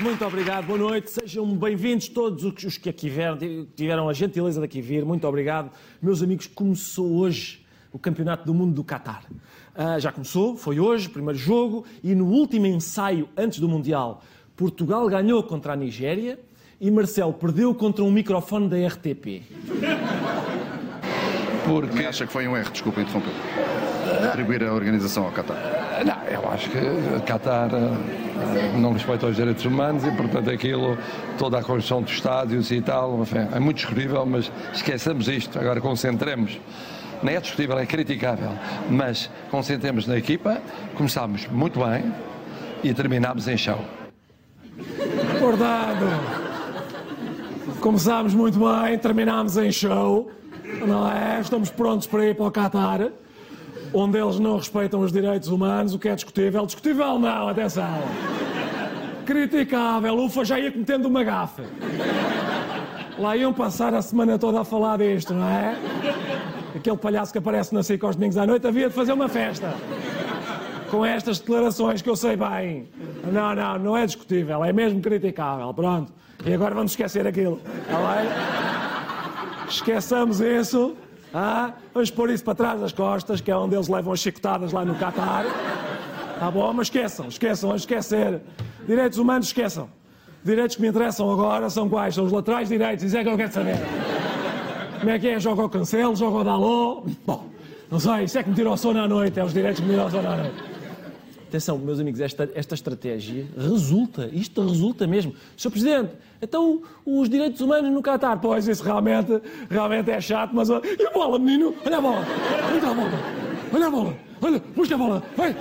muito obrigado. Boa noite. Sejam bem-vindos todos os que aqui vieram, tiveram a gentileza de aqui vir. Muito obrigado. Meus amigos, começou hoje o Campeonato do Mundo do Qatar. Uh, já começou, foi hoje, primeiro jogo, e no último ensaio antes do Mundial, Portugal ganhou contra a Nigéria e Marcelo perdeu contra um microfone da RTP. Porque acha que foi um erro, desculpa interromper, atribuir a organização ao Qatar? Não, eu acho que Qatar eh, não respeita os direitos humanos e, portanto, aquilo, toda a construção dos estádios e tal, enfim, é muito discutível, mas esqueçamos isto, agora concentremos. Não é discutível, é criticável, mas concentremos na equipa, começámos muito bem e terminámos em chão. Verdade! Começámos muito bem, terminámos em show não é? Estamos prontos para ir para o Qatar, onde eles não respeitam os direitos humanos, o que é discutível. Discutível não, atenção. Criticável, ufa, já ia cometendo uma gafe. Lá iam passar a semana toda a falar disto, não é? Aquele palhaço que aparece na SIC aos domingos à noite havia de fazer uma festa. Com estas declarações que eu sei bem. Não, não, não é discutível, é mesmo criticável. Pronto. E agora vamos esquecer aquilo. Está bem? Esqueçamos isso. Ah, vamos pôr isso para trás das costas, que é onde eles levam as chicotadas lá no Qatar. Tá bom, mas esqueçam, esqueçam, vamos esquecer. Direitos humanos, esqueçam. Direitos que me interessam agora são quais? São os laterais direitos, isso é que eu quero saber. Como é que é? Joga o cancelo, joga o dalô? Bom, não sei, isso é que me tira o sono à noite, é os direitos que me tiram sono à noite. Atenção, meus amigos, esta, esta estratégia resulta, isto resulta mesmo. Sr. Presidente, então os direitos humanos no Qatar, pois isso realmente, realmente é chato, mas olha, e a bola, menino? Olha a bola, olha a bola, olha a bola, olha, puxa a bola, vai.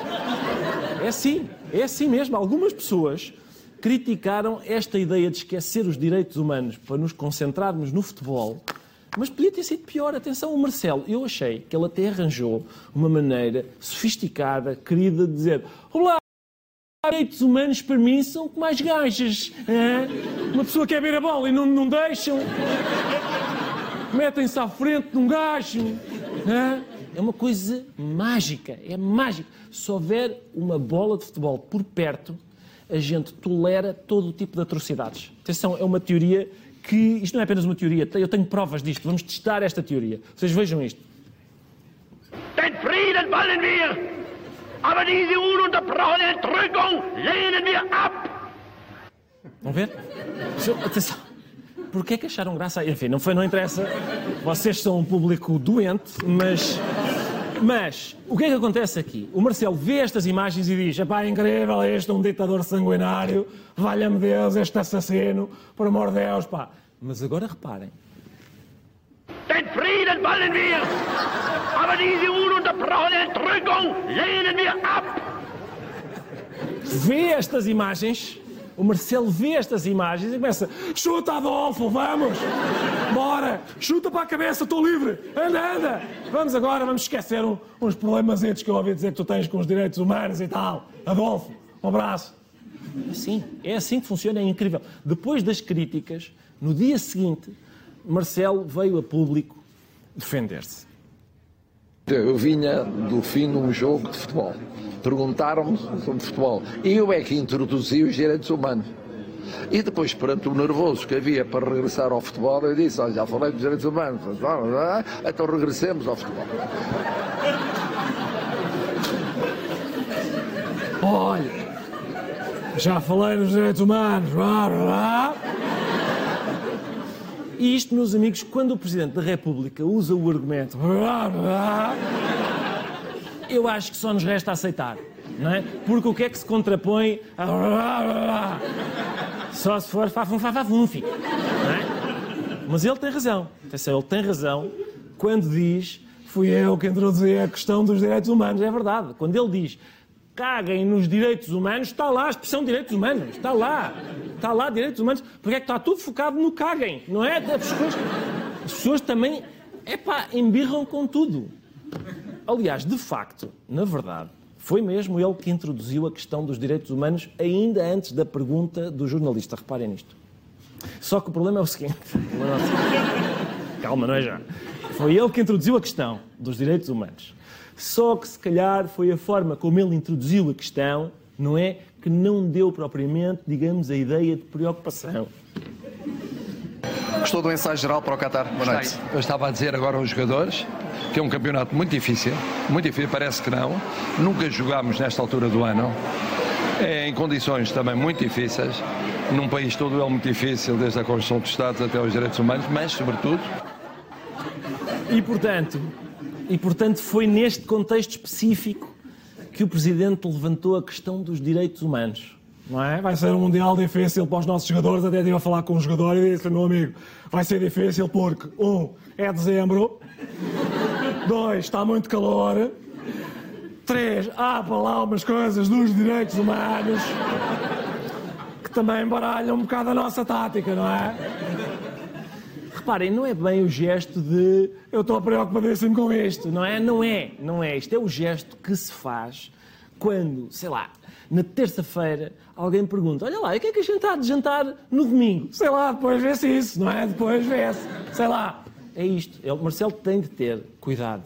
É assim, é assim mesmo. Algumas pessoas criticaram esta ideia de esquecer os direitos humanos para nos concentrarmos no futebol mas podia ter sido pior. Atenção, o Marcelo, eu achei que ele até arranjou uma maneira sofisticada, querida, de dizer: Olá, direitos humanos para mim são como as gajas. É? Uma pessoa quer ver a bola e não, não deixam. Metem-se à frente de um gajo. É? é uma coisa mágica, é mágico. Se houver uma bola de futebol por perto, a gente tolera todo o tipo de atrocidades. Atenção, é uma teoria que isto não é apenas uma teoria, eu tenho provas disto, vamos testar esta teoria. Vocês vejam isto. Den Frieden wollen wir, aber diese ununterbrochene Entrückung lehnen wir ab. Vão ver? Atenção. Porquê é que acharam graça? Enfim, não foi, não interessa. Vocês são um público doente, mas mas, o que é que acontece aqui? O Marcelo vê estas imagens e diz: pá, é incrível, este é um ditador sanguinário, valha-me Deus, este assassino, por amor de Deus, pá. Mas agora reparem. Den Frieden wollen wir, aber diese ununterbrochene Entrückung lehnen wir ab. Vê estas imagens o Marcelo vê estas imagens e começa: chuta, Adolfo, vamos! Bora! Chuta para a cabeça, estou livre! Anda, anda! Vamos agora, vamos esquecer um, uns problemas que eu ouvi dizer que tu tens com os direitos humanos e tal. Adolfo, um abraço. É assim, é assim que funciona, é incrível. Depois das críticas, no dia seguinte, Marcelo veio a público defender-se. Eu vinha do fim de um jogo de futebol perguntaram-me sobre futebol. E eu é que introduzi os direitos humanos. E depois, perante o nervoso que havia para regressar ao futebol, eu disse: Olha, já falei dos direitos humanos, então regressemos ao futebol. Olha, já falei dos direitos humanos. E isto, meus amigos, quando o Presidente da República usa o argumento eu acho que só nos resta aceitar. Não é? Porque o que é que se contrapõe a... Só se for fafum fafafunfi. Não é? Mas ele tem razão. Ele tem razão quando diz fui eu que introduzi a questão dos direitos humanos. É verdade. Quando ele diz caguem nos direitos humanos, está lá a expressão direitos humanos. Está lá. Está lá direitos humanos. Porque é que está tudo focado no caguem, não é? As pessoas, as pessoas também, epá, embirram com tudo. Aliás, de facto, na verdade, foi mesmo ele que introduziu a questão dos direitos humanos ainda antes da pergunta do jornalista. Reparem nisto. Só que o problema é o seguinte. Calma, não é já. Foi ele que introduziu a questão dos direitos humanos. Só que, se calhar, foi a forma como ele introduziu a questão, não é? Que não deu propriamente, digamos, a ideia de preocupação. Gostou do ensaio geral para o Qatar? Boa noite. Eu estava a dizer agora aos jogadores que é um campeonato muito difícil, muito difícil, parece que não. Nunca jogámos nesta altura do ano. É em condições também muito difíceis. Num país todo é muito difícil, desde a Constituição dos Estados até os direitos humanos, mas, sobretudo. E, portanto, e, portanto, foi neste contexto específico que o Presidente levantou a questão dos direitos humanos. Não é? Vai ser um Mundial difícil para os nossos jogadores. Até estive a falar com um jogador e disse meu amigo, vai ser difícil porque, um, é dezembro, dois, está muito calor, três, há para lá umas coisas dos direitos humanos que também baralham um bocado a nossa tática, não é? Reparem, não é bem o gesto de eu estou preocupadíssimo com isto, não é? Não é, não é. Isto é o gesto que se faz quando, sei lá, na terça-feira alguém pergunta: Olha lá, o que é que a gente está de jantar no domingo? Sei lá, depois vê-se isso, não é? Depois vê-se. Sei lá. É isto. O Marcelo tem de ter cuidado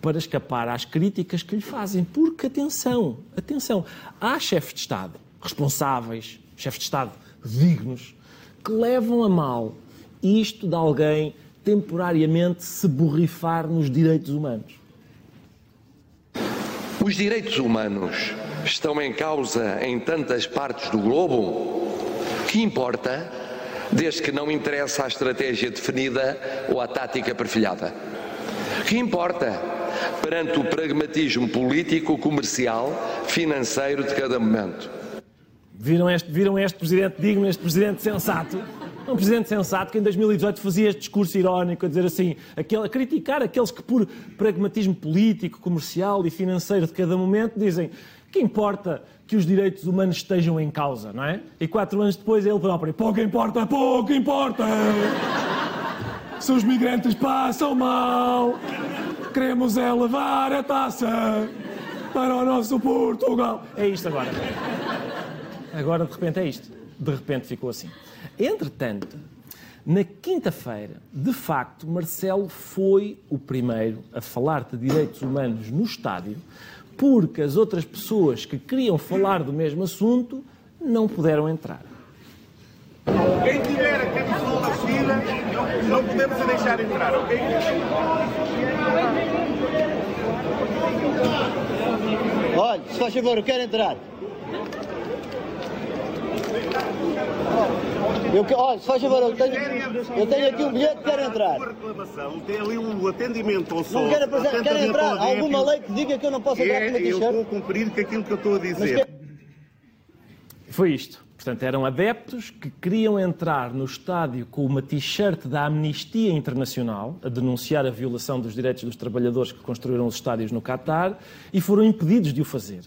para escapar às críticas que lhe fazem. Porque, atenção, atenção, há chefes de Estado responsáveis, chefes de Estado dignos, que levam a mal isto de alguém temporariamente se borrifar nos direitos humanos. Os direitos humanos estão em causa em tantas partes do globo? Que importa, desde que não interessa a estratégia definida ou a tática perfilhada? Que importa, perante o pragmatismo político, comercial, financeiro de cada momento? Viram este, viram este presidente digno, este presidente sensato? Um presidente sensato que em 2018 fazia este discurso irónico a dizer assim, aquele, a criticar aqueles que por pragmatismo político, comercial e financeiro de cada momento dizem que importa que os direitos humanos estejam em causa, não é? E quatro anos depois ele próprio, pouco importa, pouco importa. Se os migrantes passam mal, queremos é levar a taça para o nosso Portugal. É isto agora. Agora de repente é isto. De repente ficou assim. Entretanto, na quinta-feira, de facto, Marcelo foi o primeiro a falar de direitos humanos no estádio, porque as outras pessoas que queriam falar do mesmo assunto não puderam entrar. Quem tiver a camisola vestida, não podemos deixar entrar, ok? Olha, se faz favor, eu quero entrar. Eu, que- olha, se faz favor, eu tenho, eu tenho aqui um bilhete, quero entrar. Uma reclamação, tem ali um atendimento ao sol. Não quero, apresentar- quero entrar. Há alguma lei que diga que eu não posso entrar com uma É, eu estou a t-shirt? cumprir com aquilo que eu estou a dizer. Foi isto. Portanto, eram adeptos que queriam entrar no estádio com uma t-shirt da Amnistia Internacional a denunciar a violação dos direitos dos trabalhadores que construíram os estádios no Catar e foram impedidos de o fazer.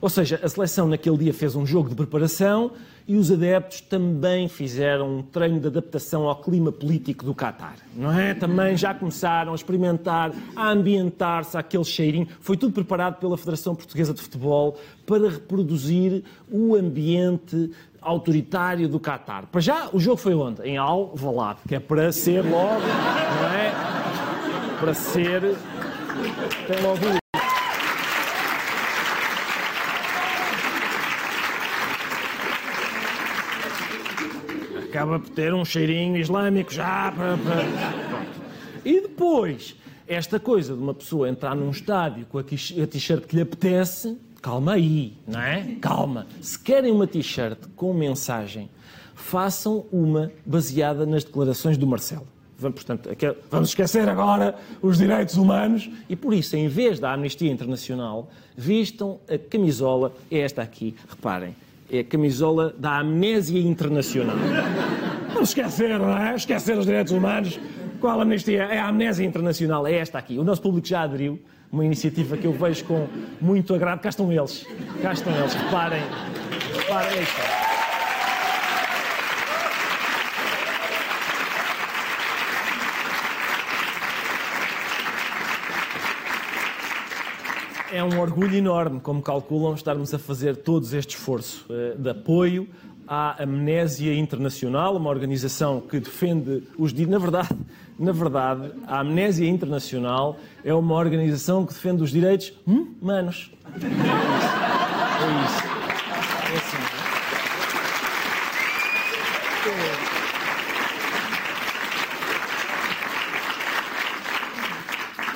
Ou seja, a seleção naquele dia fez um jogo de preparação e os adeptos também fizeram um treino de adaptação ao clima político do Catar. Não é? Também já começaram a experimentar, a ambientar-se àquele cheirinho. Foi tudo preparado pela Federação Portuguesa de Futebol para reproduzir o ambiente autoritário do Qatar. Para já, o jogo foi onde? Em Al-Valad, que é para ser logo, não é? Para ser... Tem logo acaba por ter um cheirinho islâmico já. E depois, esta coisa de uma pessoa entrar num estádio com a t-shirt que lhe apetece, calma aí, não é? Calma. Se querem uma t-shirt com mensagem, façam uma baseada nas declarações do Marcelo. Vamos, portanto, vamos esquecer agora os direitos humanos e, por isso, em vez da Amnistia Internacional, vistam a camisola, é esta aqui, reparem, é a camisola da Amnésia Internacional. Vamos esquecer, não é? Esquecer os direitos humanos. Qual amnistia? É a amnésia. Internacional é esta aqui. O nosso público já aderiu, uma iniciativa que eu vejo com muito agrado. Cá estão eles, cá estão eles, reparem, reparem isto. É um orgulho enorme, como calculam, estarmos a fazer todos este esforço eh, de apoio à Amnésia Internacional, uma organização que defende os direitos. Na verdade, na verdade, a Amnésia Internacional é uma organização que defende os direitos humanos. É isso.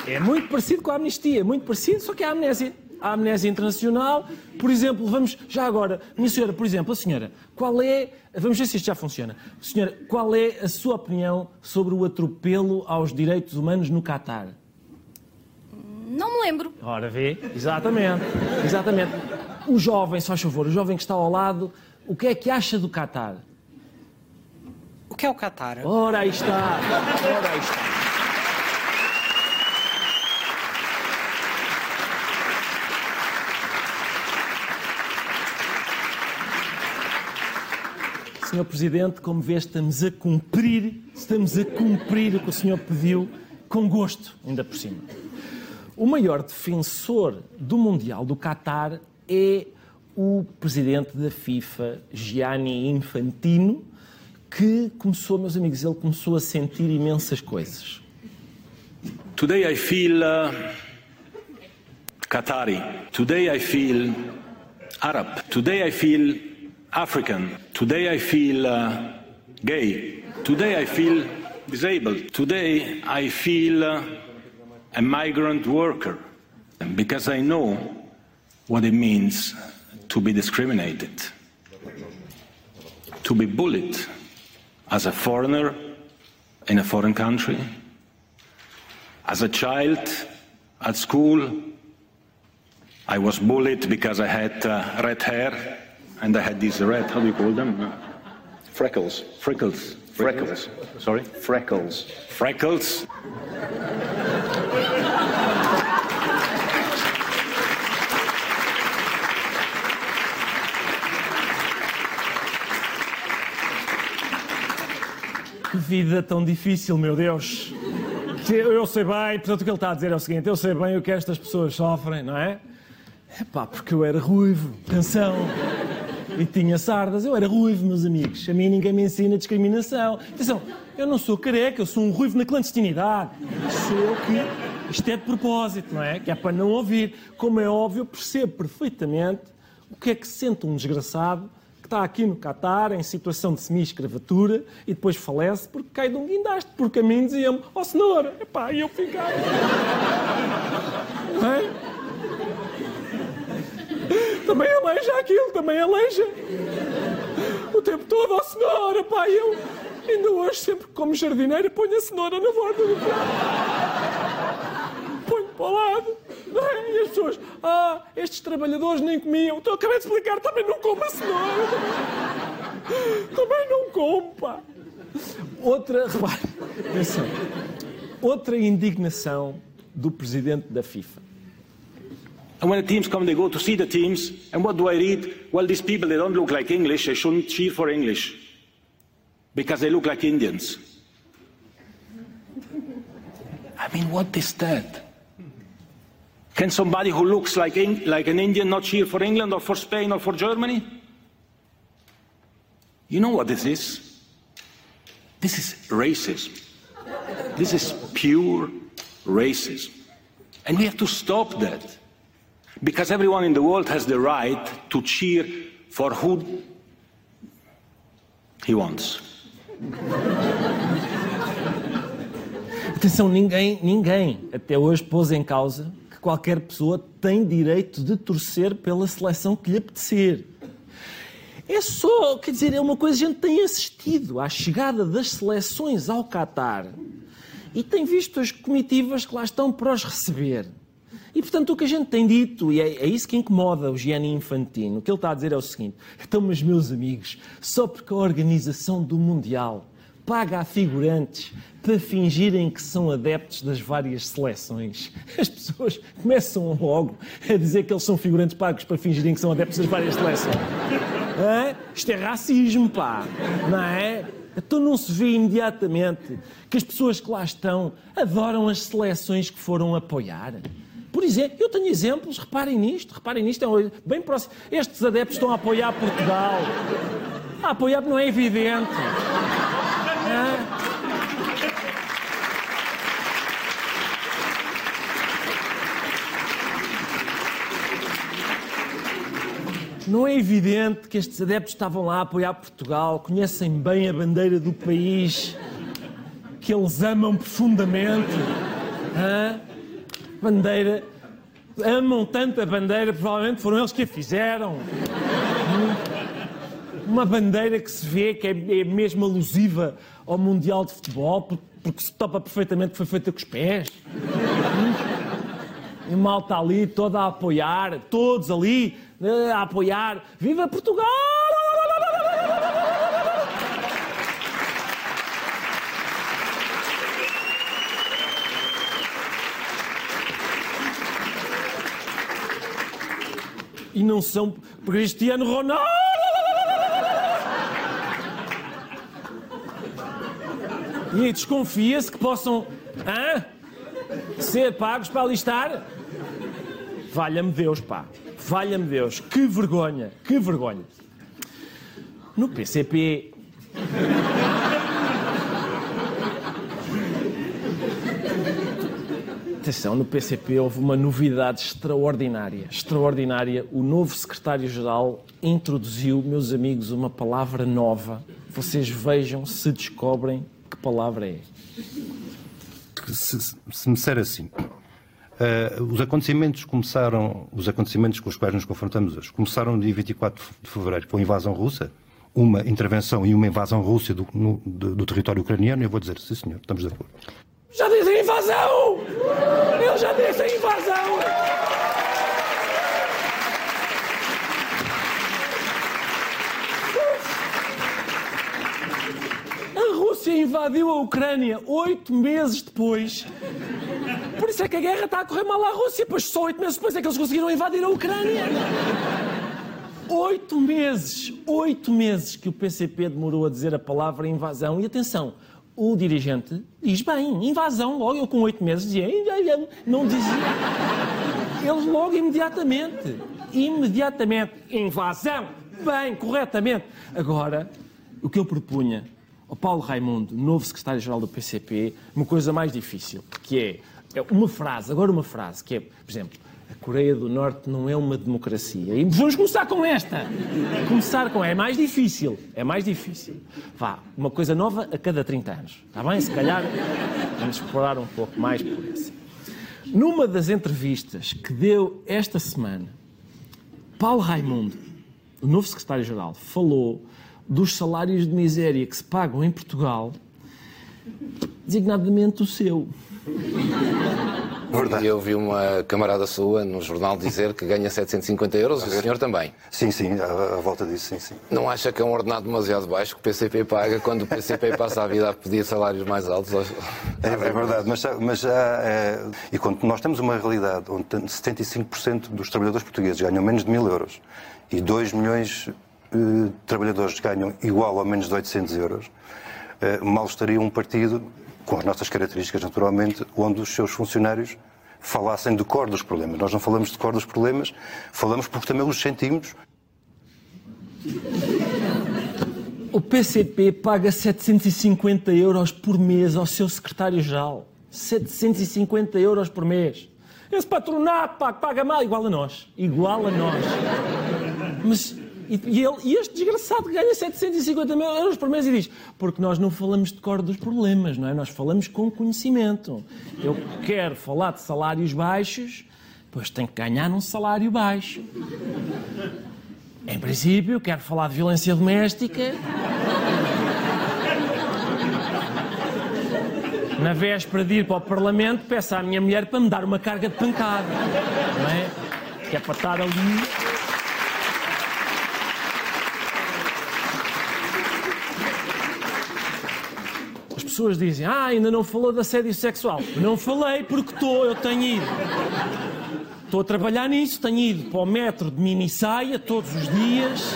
É É muito parecido com a amnistia, muito parecido, só que é a amnésia. A amnésia internacional, por exemplo, vamos, já agora, minha senhora, por exemplo, a senhora, qual é, vamos ver se isto já funciona. Senhora, qual é a sua opinião sobre o atropelo aos direitos humanos no Catar? Não me lembro. Ora, vê, exatamente, exatamente. O jovem, só favor, o jovem que está ao lado, o que é que acha do Catar? O que é o Qatar? Ora, aí está, ora, aí está. Senhor Presidente, como vê, estamos a cumprir, estamos a cumprir o que o senhor pediu, com gosto, ainda por cima. O maior defensor do Mundial do Qatar é o presidente da FIFA, Gianni Infantino, que começou, meus amigos, ele começou a sentir imensas coisas. Today I feel uh, Qatari. Today I feel Arab. Today I feel African. Today I feel uh, gay. Today I feel disabled. Today I feel uh, a migrant worker because I know what it means to be discriminated, to be bullied as a foreigner in a foreign country, as a child at school. I was bullied because I had uh, red hair and I had these red, how do you call them? Uh, Freckles. freckles. Freckles. Sorry? Freckles. Freckles. Que vida tão difícil, meu Deus. Eu sei bem, portanto o que ele está a dizer é o seguinte, eu sei bem o que estas pessoas sofrem, não é? É pá, porque eu era ruivo, atenção. E tinha sardas, eu era ruivo, meus amigos. A mim ninguém me ensina discriminação. Atenção, eu não sou careca, eu sou um ruivo na clandestinidade. Sou que. Isto é de propósito, não é? Que é para não ouvir. Como é óbvio, eu percebo perfeitamente o que é que sente um desgraçado que está aqui no Catar, em situação de semi-escravatura, e depois falece porque cai de um guindaste. Porque a mim dizia-me, ó oh, cenoura, epá, e eu ficava. Não é? Também aleija aquilo, também aleija. O tempo todo, ó cenoura, pá, eu ainda hoje, sempre que como jardineira, ponho a cenoura na borda do prato. Ponho para o lado. É? E as pessoas, ah, estes trabalhadores nem comiam. Então, acabei de explicar, também não como a cenoura. Também não como, pá. Outra, repare, atenção. Outra indignação do presidente da FIFA. And when the teams come, they go to see the teams. And what do I read? Well, these people, they don't look like English. They shouldn't cheer for English because they look like Indians. I mean, what is that? Can somebody who looks like, like an Indian not cheer for England or for Spain or for Germany? You know what this is? This is racism. This is pure racism. And we have to stop that. Because everyone in the world has the right to cheer for who he wants. Atenção, ninguém, ninguém até hoje pôs em causa que qualquer pessoa tem direito de torcer pela seleção que lhe apetecer. É só, quer dizer, é uma coisa que a gente tem assistido à chegada das seleções ao Catar e tem visto as comitivas que lá estão para os receber. E, portanto, o que a gente tem dito, e é, é isso que incomoda o Gianni Infantino, o que ele está a dizer é o seguinte: então, mas meus amigos, só porque a organização do Mundial paga a figurantes para fingirem que são adeptos das várias seleções, as pessoas começam logo a dizer que eles são figurantes pagos para fingirem que são adeptos das várias seleções. Isto é racismo, pá, não é? Então não se vê imediatamente que as pessoas que lá estão adoram as seleções que foram apoiar. Por exemplo, eu tenho exemplos, reparem nisto, reparem nisto, é bem próximo. Estes adeptos estão a apoiar Portugal. A apoiar não é evidente. Hã? Não é evidente que estes adeptos estavam lá a apoiar Portugal, conhecem bem a bandeira do país, que eles amam profundamente. Hã? Bandeira. Amam tanto a bandeira, provavelmente foram eles que a fizeram. Uma bandeira que se vê que é, é mesmo alusiva ao Mundial de Futebol, por- porque se topa perfeitamente que foi feita com os pés. E malta ali toda a apoiar, todos ali eh, a apoiar. Viva Portugal! E não são Cristiano Ronaldo! E aí desconfia-se que possam hã? ser pagos para alistar? Valha-me Deus, pá. Valha-me Deus. Que vergonha, que vergonha. No PCP. Atenção, no PCP houve uma novidade extraordinária. Extraordinária. O novo secretário-geral introduziu, meus amigos, uma palavra nova. Vocês vejam se descobrem que palavra é. se, se me disser assim, eh, os acontecimentos começaram, os acontecimentos com os quais nos confrontamos hoje, começaram no dia 24 de fevereiro com a invasão russa, uma intervenção e uma invasão russa do, no- do- do território ucraniano, eu vou dizer, sim senhor, estamos de acordo. Já disse a invasão! A invasão! A Rússia invadiu a Ucrânia oito meses depois. Por isso é que a guerra está a correr mal à Rússia, pois só oito meses depois é que eles conseguiram invadir a Ucrânia. Oito meses, oito meses que o PCP demorou a dizer a palavra invasão. E atenção, o dirigente diz bem, invasão, logo eu com oito meses dizia, não dizia. Eles logo imediatamente, imediatamente, invasão, bem, corretamente. Agora, o que eu propunha ao Paulo Raimundo, novo secretário-geral do PCP, uma coisa mais difícil, que é, é uma frase, agora uma frase, que é, por exemplo, a Coreia do Norte não é uma democracia. E vamos começar com esta. Começar com é mais difícil. É mais difícil. Vá, uma coisa nova a cada 30 anos. Está bem? Se calhar vamos explorar um pouco mais por essa. Numa das entrevistas que deu esta semana, Paulo Raimundo, o novo secretário-geral, falou dos salários de miséria que se pagam em Portugal, designadamente o seu. E eu vi uma camarada sua no jornal dizer que ganha 750 euros e o senhor também. Sim, sim, à, volta disso, sim, sim. Não acha que é um ordenado demasiado baixo que o PCP paga quando o PCP passa a vida a pedir salários mais altos? aos- É, é verdade, mas, mas já. é, e quando nós temos uma realidade onde tem- 75% dos trabalhadores portugueses ganham menos de mil euros e 2 milhões eh, de trabalhadores ganham igual ou menos de 800 euros, eh, mal estaria um partido, com as nossas características naturalmente, onde os seus funcionários falassem de cor dos problemas. Nós não falamos de cor dos problemas, falamos porque também os sentimos O PCP paga 750 euros por mês ao seu secretário-geral. 750 euros por mês. Esse patronato paga mal, igual a nós. Igual a nós. Mas, e, e ele, e este desgraçado ganha 750 mil euros por mês e diz: porque nós não falamos de cor dos problemas, não é? Nós falamos com conhecimento. Eu quero falar de salários baixos, pois tenho que ganhar num salário baixo. Em princípio, quero falar de violência doméstica. Na véspera de ir para o Parlamento, peço à minha mulher para me dar uma carga de pancada. Não é? Que é para estar ali. Pessoas dizem, ah, ainda não falou de assédio sexual. Não falei porque estou, eu tenho ido. Estou a trabalhar nisso, tenho ido para o metro de mini saia todos os dias.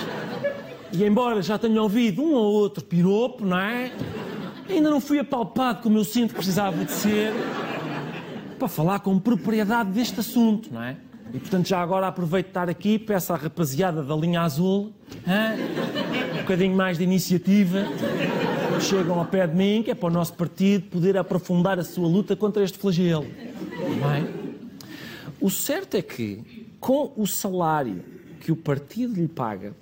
E embora já tenha ouvido um ou outro piropo, não é? Ainda não fui apalpado como eu sinto que precisava de ser para falar com propriedade deste assunto, não é? E portanto já agora aproveito de estar aqui peço à rapaziada da linha azul hã? um bocadinho mais de iniciativa. Chegam ao pé de mim, que é para o nosso partido poder aprofundar a sua luta contra este flagelo. É? O certo é que, com o salário que o partido lhe paga,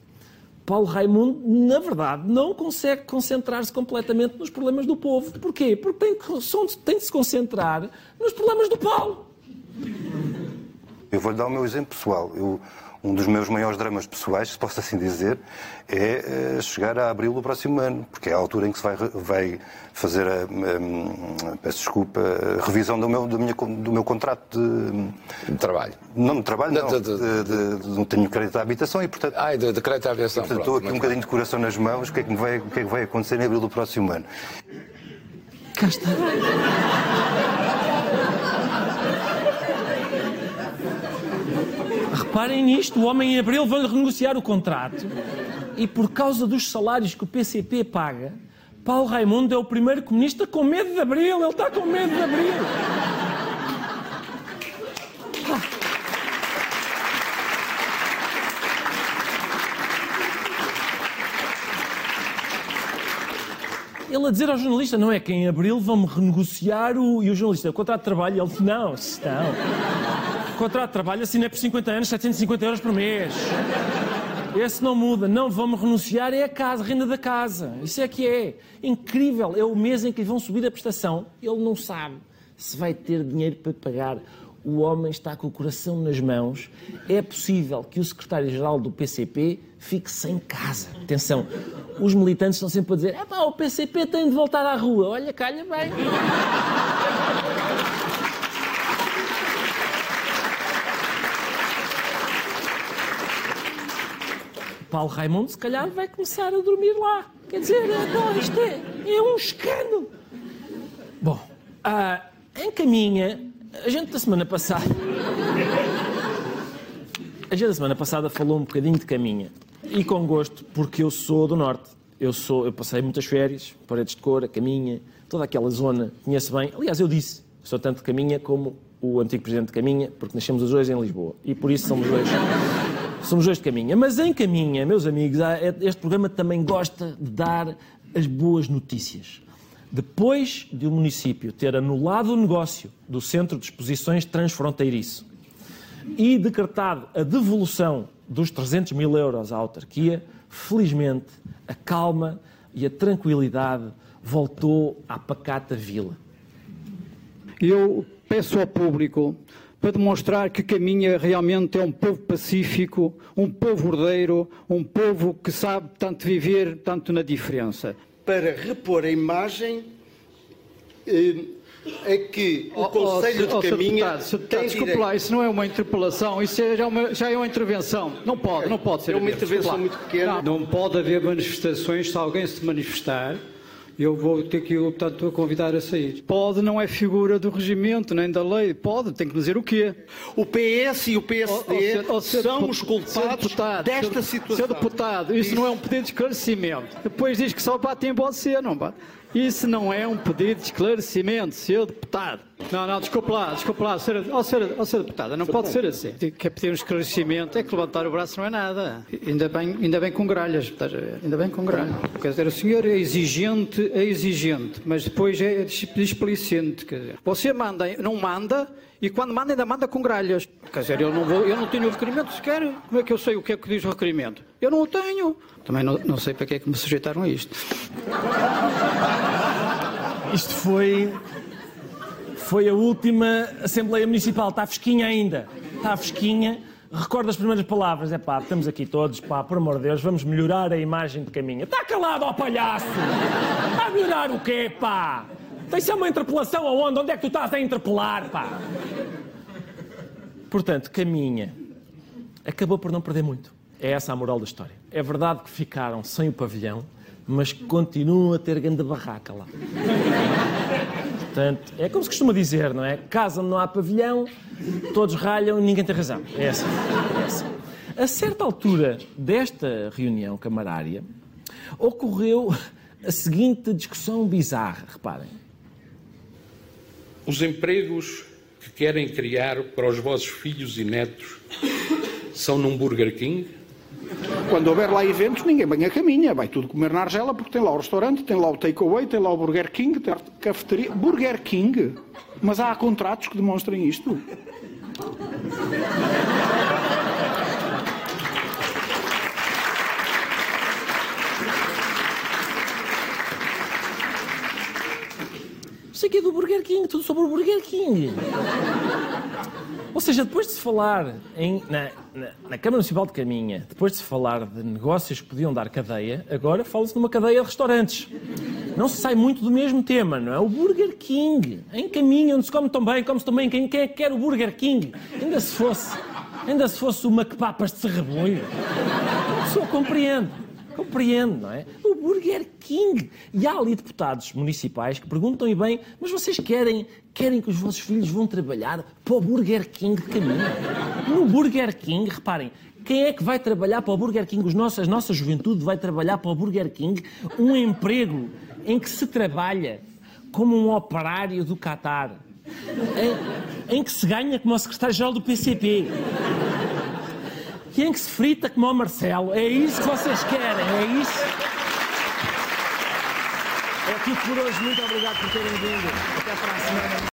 Paulo Raimundo, na verdade, não consegue concentrar-se completamente nos problemas do povo. Porquê? Porque tem, tem de se concentrar nos problemas do Paulo. Eu vou-lhe dar o meu exemplo pessoal. Eu, um dos meus maiores dramas pessoais, se posso assim dizer, é eh, chegar a abril do próximo ano, porque é a altura em que se vai, vai fazer a, hum, peço desculpa, a revisão do meu, do, minha do meu contrato de, De trabalho. Não de trabalho, não. De- de- De, de- de- não tenho crédito à habitação e, portanto. Ai, de, de crédito à aviação. Portanto, pronto, estou aqui um bocadinho de coração nas mãos. O que, é que vai, o que é que vai acontecer em abril do próximo ano? Cá está. Reparem nisto, o homem em abril vai renegociar o contrato e por causa dos salários que o PCP paga, Paulo Raimundo é o primeiro comunista com medo de abril, ele está com medo de abril. Ele a dizer ao jornalista, não é que em abril vão-me renegociar o... E o jornalista, o contrato de trabalho, ele não, não. Contrato de trabalho assina por 50 anos, 750 euros por mês. Esse não muda, não vão-me renunciar, é a casa, a renda da casa. Isso é que é. Incrível, é o mês em que lhe vão subir a prestação. Ele não sabe se vai ter dinheiro para pagar. O homem está com o coração nas mãos. É possível que o secretário-geral do PCP fique sem casa. Atenção, os militantes estão sempre a dizer: é pá, o PCP tem de voltar à rua. Olha, calha bem. Paulo Raimundo, se calhar, vai começar a dormir lá. Quer dizer, então, isto é, é um escândalo. Bom, ah, em caminha, a gente da semana passada. A gente da semana passada falou um bocadinho de caminha. E com gosto, porque eu sou do Norte. Eu, sou, eu passei muitas férias, Paredes de Cora, Caminha, toda aquela zona, conheço bem. Aliás, eu disse, sou tanto de Caminha como o antigo presidente de Caminha, porque nascemos os dois em Lisboa. E por isso somos dois. Somos dois de Caminha. Mas em Caminha, meus amigos, há- este programa também gosta de dar as boas notícias. Depois de o município ter anulado o negócio do Centro de Exposições Transfronteiriço e decretado a devolução dos 300 mil euros à autarquia, felizmente a calma e a tranquilidade voltou à pacata vila. Eu peço ao público para demonstrar que Caminha realmente é um povo pacífico, um povo ordeiro, um povo que sabe tanto viver, tanto na diferença. para repor a imagem eh, é que o Ó, ó, Conselho ó, de. Caminha Deputado, Sr. Deputado, tem desculpe lá, isso não é uma interpelação, isso é- já é uma, já é uma intervenção. Não pode, não pode ser. É uma intervenção muito pequena. Não, não pode haver manifestações se alguém se manifestar. Eu vou ter que, portanto, convidar a sair. Pode não é figura do regimento, nem da lei. Pode, tem que dizer o quê? O PS e o PSD ó, Sr. são os culpados deputado, desta Sr. situação. Sr. deputado, isso não é um pedido de esclarecimento. Depois diz que só bate em você, não bate? Isso não é um pedido de esclarecimento, Sr. deputado. Não, não, desculpe lá, desculpe lá, Sr. Ó, Sr. ó, Sr. deputada, não pode ser assim. Quer pedir um esclarecimento, é que levantar o braço não é nada. Ainda bem, ainda bem com gralhas, estás a ver? ainda bem com gralhas. Quer dizer, o senhor é exigente, é exigente, mas depois é dis- displicente. Quer dizer, você manda, não manda, e quando manda, ainda manda com gralhas. Quer dizer, eu não, vou, eu não tenho o requerimento sequer. Como é que eu sei o que é que diz o requerimento? Eu não o tenho. Também não, não sei para que é que me sujeitaram a isto. Isto foi. Foi a última Assembleia Municipal. Está fresquinha ainda. Está fresquinha. Recorda as primeiras palavras. É pá, estamos aqui todos, pá, por amor de Deus, vamos melhorar a imagem de caminho. Está calado, ó palhaço! Está a melhorar o quê, pá? Tem ser uma interpelação aonde? Onde é que tu estás a interpelar, pá? Portanto, caminha. Acabou por não perder muito. É essa a moral da história. É verdade que ficaram sem o pavilhão, mas continuam a ter grande barraca lá. Portanto, é como se costuma dizer, não é? Casa não há pavilhão, todos ralham e ninguém tem razão. É essa. É essa. A certa altura desta reunião camarária, ocorreu a seguinte discussão bizarra, reparem. Os empregos que querem criar para os vossos filhos e netos são num Burger King? Quando houver lá eventos, ninguém vem a caminha. Vai tudo comer na Argela porque tem lá o restaurante, tem lá o takeaway, tem lá o Burger King, tem a cafeteria. Burger King? Mas há contratos que demonstrem isto. Sei o é do Burger King, tudo sobre o Burger King. Ou seja, depois de se falar em, na, na, na, Câmara Municipal de Caminha, depois de se falar de negócios que podiam dar cadeia, agora fala-se de uma cadeia de restaurantes. Não se sai muito do mesmo tema, não é? O Burger King, em Caminha, onde se come tão bem, come-se tão bem, quem, quem é que quer o Burger King? Ainda se fosse, ainda se fosse uma que papas de serrabulho. A pessoa compreende. Compreende, não é? O Burger King. E há ali deputados municipais que perguntam e bem, mas vocês querem, querem que os vossos filhos vão trabalhar para o Burger King de caminho? No Burger King, reparem, quem é que vai trabalhar para o Burger King? Os nossos, a nossa juventude vai trabalhar para o Burger King um emprego em que se trabalha como um operário do Qatar, em, em que se ganha como o secretário-geral do PCP e em que se frita como o Marcelo. É isso que vocês querem, é isso? É tudo por hoje. Muito obrigado por terem vindo. Até para a semana.